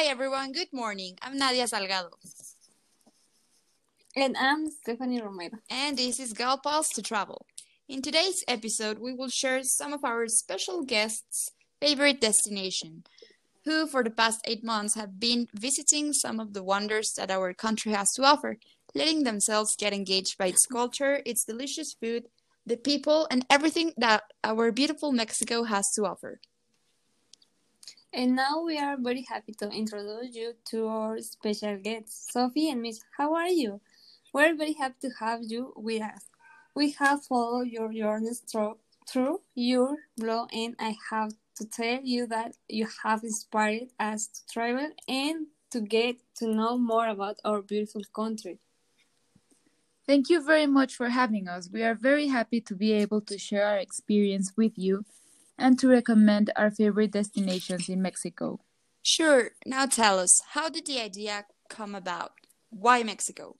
Hi everyone, good morning. I'm Nadia Salgado. And I'm Stephanie Romero. And this is Gal Pals to Travel. In today's episode, we will share some of our special guests' favorite destination, who for the past eight months have been visiting some of the wonders that our country has to offer, letting themselves get engaged by its culture, its delicious food, the people, and everything that our beautiful Mexico has to offer. And now we are very happy to introduce you to our special guests, Sophie and Miss. How are you? We're very happy to have you with us. We have followed your journey through your blog, and I have to tell you that you have inspired us to travel and to get to know more about our beautiful country. Thank you very much for having us. We are very happy to be able to share our experience with you and to recommend our favorite destinations in Mexico. Sure. Now tell us, how did the idea come about? Why Mexico?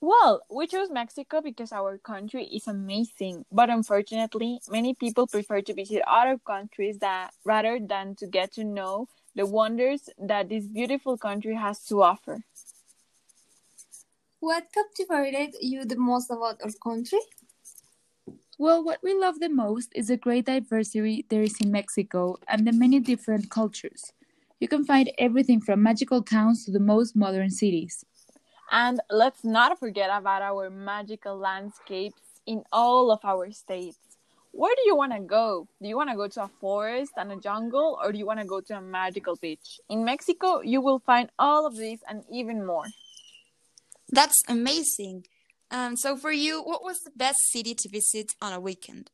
Well, we chose Mexico because our country is amazing, but unfortunately, many people prefer to visit other countries that rather than to get to know the wonders that this beautiful country has to offer. What captivated you the most about our country? Well, what we love the most is the great diversity there is in Mexico and the many different cultures. You can find everything from magical towns to the most modern cities. And let's not forget about our magical landscapes in all of our states. Where do you want to go? Do you want to go to a forest and a jungle, or do you want to go to a magical beach? In Mexico, you will find all of these and even more. That's amazing. Um, so, for you, what was the best city to visit on a weekend?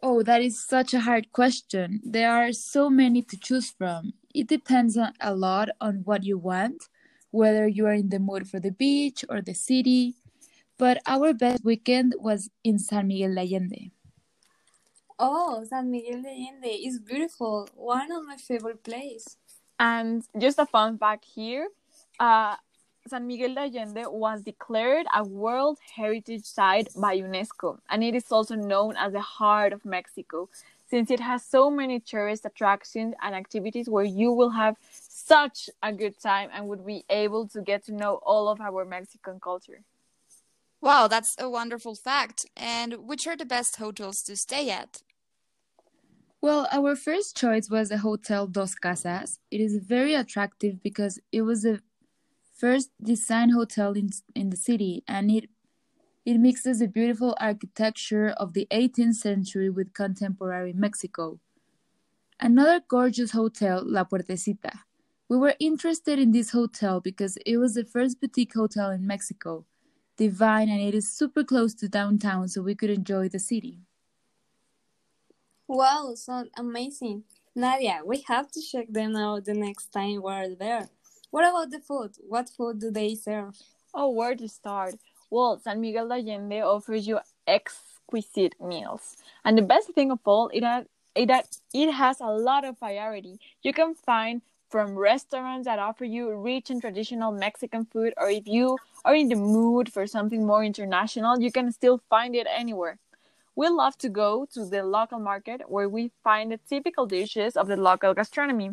Oh, that is such a hard question. There are so many to choose from. It depends on, a lot on what you want whether you are in the mood for the beach or the city. But our best weekend was in San Miguel de Allende. Oh, San Miguel de Allende is beautiful. One of my favorite places. And just a fun fact here, uh, San Miguel de Allende was declared a World Heritage Site by UNESCO, and it is also known as the heart of Mexico, since it has so many tourist attractions and activities where you will have such a good time and would be able to get to know all of our Mexican culture. Wow, that's a wonderful fact. And which are the best hotels to stay at? Well, our first choice was the Hotel Dos Casas. It is very attractive because it was the first design hotel in, in the city and it it mixes the beautiful architecture of the 18th century with contemporary Mexico. Another gorgeous hotel, La Puertecita, we were interested in this hotel because it was the first boutique hotel in Mexico, divine, and it is super close to downtown, so we could enjoy the city. Wow, so amazing. Nadia, we have to check them out the next time we're there. What about the food? What food do they serve? Oh, where to start? Well, San Miguel de Allende offers you exquisite meals. And the best thing of all, it has, it, it has a lot of variety. You can find from restaurants that offer you rich and traditional Mexican food, or if you are in the mood for something more international, you can still find it anywhere. We love to go to the local market where we find the typical dishes of the local gastronomy.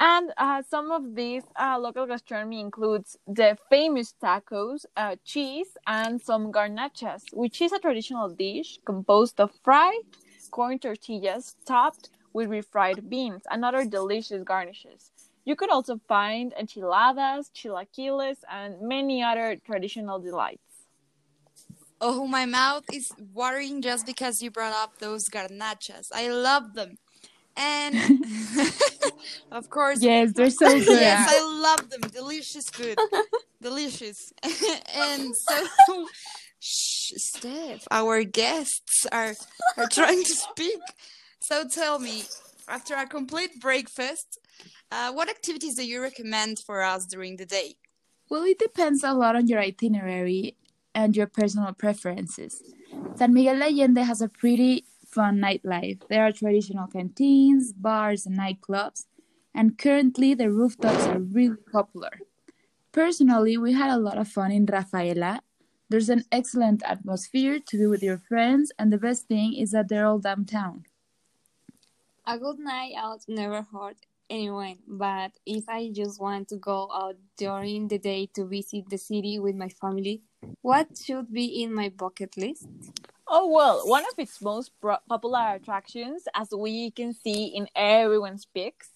And uh, some of these uh, local gastronomy includes the famous tacos, uh, cheese, and some garnachas, which is a traditional dish composed of fried corn tortillas topped with refried beans and other delicious garnishes. You could also find enchiladas, chilaquiles, and many other traditional delights. Oh, my mouth is watering just because you brought up those garnachas. I love them. And of course, yes, they're so good. yes, I love them. Delicious food. Delicious. and so, shh, Steph, our guests are, are trying to speak. So tell me, after a complete breakfast, uh, what activities do you recommend for us during the day? Well, it depends a lot on your itinerary and your personal preferences. San Miguel de Allende has a pretty fun nightlife. There are traditional canteens, bars, and nightclubs, and currently the rooftops are really popular. Personally, we had a lot of fun in Rafaela. There's an excellent atmosphere to be with your friends, and the best thing is that they're all downtown. A good night out never hurt anyone, but if I just want to go out during the day to visit the city with my family, what should be in my bucket list? Oh, well, one of its most popular attractions, as we can see in everyone's pics,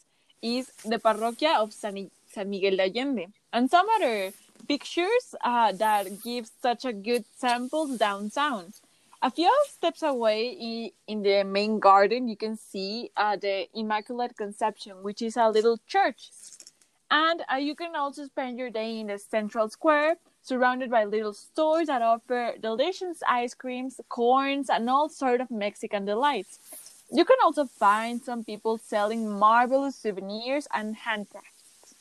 is the Parroquia of San, San Miguel de Allende. And some other pictures uh, that give such a good sample downtown. A few steps away in, the main garden, you can see uh, the Immaculate Conception, which is a little church. And uh, you can also spend your day in the central square, surrounded by little stores that offer delicious ice creams, corns, and all sort of Mexican delights. You can also find some people selling marvelous souvenirs and handcrafts.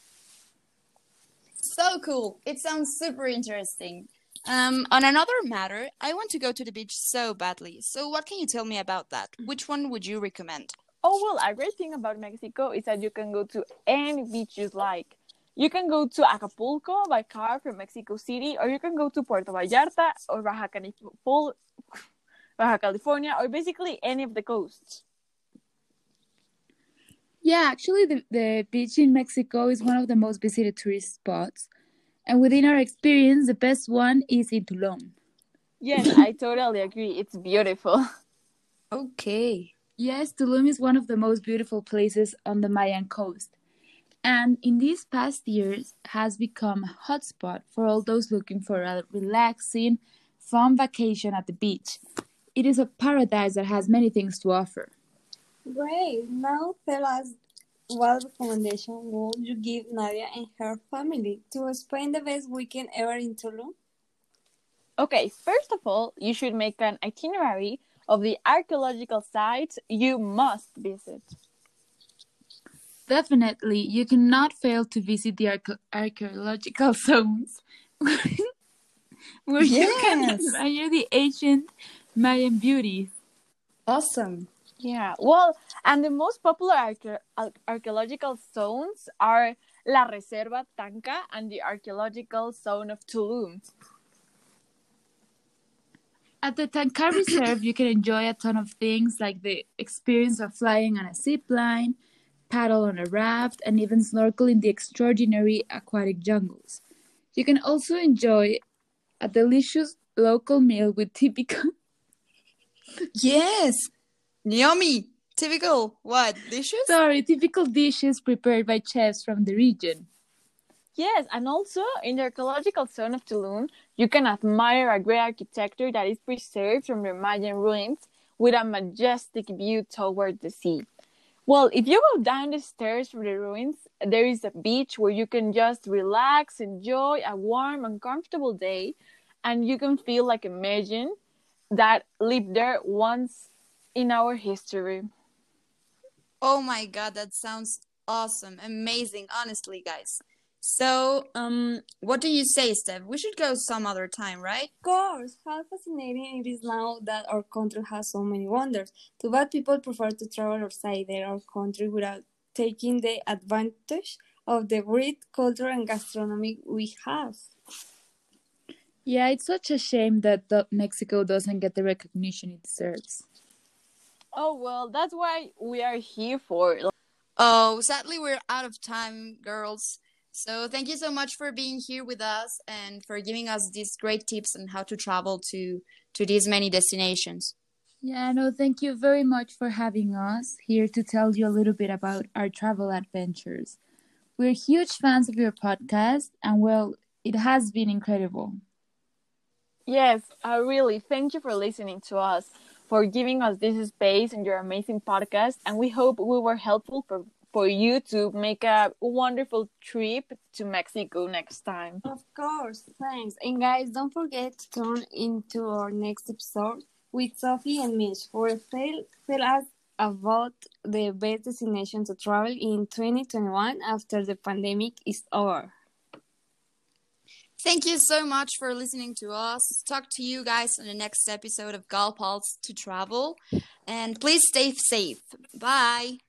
So cool. It sounds super interesting. Um, on another matter, I want to go to the beach so badly. So, what can you tell me about that? Which one would you recommend? Oh, well, a great thing about Mexico is that you can go to any beach you like. You can go to Acapulco by car from Mexico City, or you can go to Puerto Vallarta or Baja, Calif- Baja California, or basically any of the coasts. Yeah, actually, the, the beach in Mexico is one of the most visited tourist spots. And within our experience, the best one is in Tulum. Yes, I totally agree. It's beautiful. Okay. Yes, Tulum is one of the most beautiful places on the Mayan coast. And in these past years has become a hotspot for all those looking for a relaxing, fun vacation at the beach. It is a paradise that has many things to offer. Great. Now tell us what recommendation would you give Nadia and her family to spend the best weekend ever in Tulum? Okay, first of all, you should make an itinerary of the archaeological sites you must visit. Definitely, you cannot fail to visit the arche- archaeological zones where you can Yes. admire the ancient Mayan Beauty. Awesome. Yeah, well, and the most popular arche- archaeological zones are La Reserva Tankah and the archaeological zone of Tulum. At the Tankah Reserve, you can enjoy a ton of things like the experience of flying on a zip line, paddle on a raft, and even snorkel in the extraordinary aquatic jungles. You can also enjoy a delicious local meal with typical Yes. Yummy. Typical. What? Dishes? sorry, typical dishes prepared by chefs from the region. Yes, and also in the archaeological zone of Tulum, you can admire a great architecture that is preserved from the Mayan ruins with a majestic view toward the sea. Well, if you go down the stairs from the ruins, there is a beach where you can just relax, enjoy a warm and comfortable day, and you can feel like a imagine that lived there once in our history. Oh my god, that sounds awesome. Amazing, honestly, guys. So, um, what do you say, Steph? We should go some other time, right? Of course, how fascinating it is now that our country has so many wonders. Too bad people prefer to travel outside their own country without taking the advantage of the great culture and gastronomy we have. Yeah, it's such a shame that the- Mexico doesn't get the recognition it deserves. Oh, well, that's why we are here for. Oh, sadly, we're out of time, girls. So, thank you so much for being here with us and for giving us these great tips on how to travel to to these many destinations. Yeah, no, thank you very much for having us here to tell you a little bit about our travel adventures. We're huge fans of your podcast, and well, it has been incredible. Yes, uh, really. Thank you for listening to us, for giving us this space in your amazing podcast, and we hope we were helpful for for you to make a wonderful trip to Mexico next time. Of course, thanks. And guys, don't forget to tune into our next episode with Sophie and who will tell, tell us about the best destination to travel in 2021 after the pandemic is over. Thank you so much for listening to us. Talk to you guys on the next episode of Gal to Travel. And please stay safe. Bye.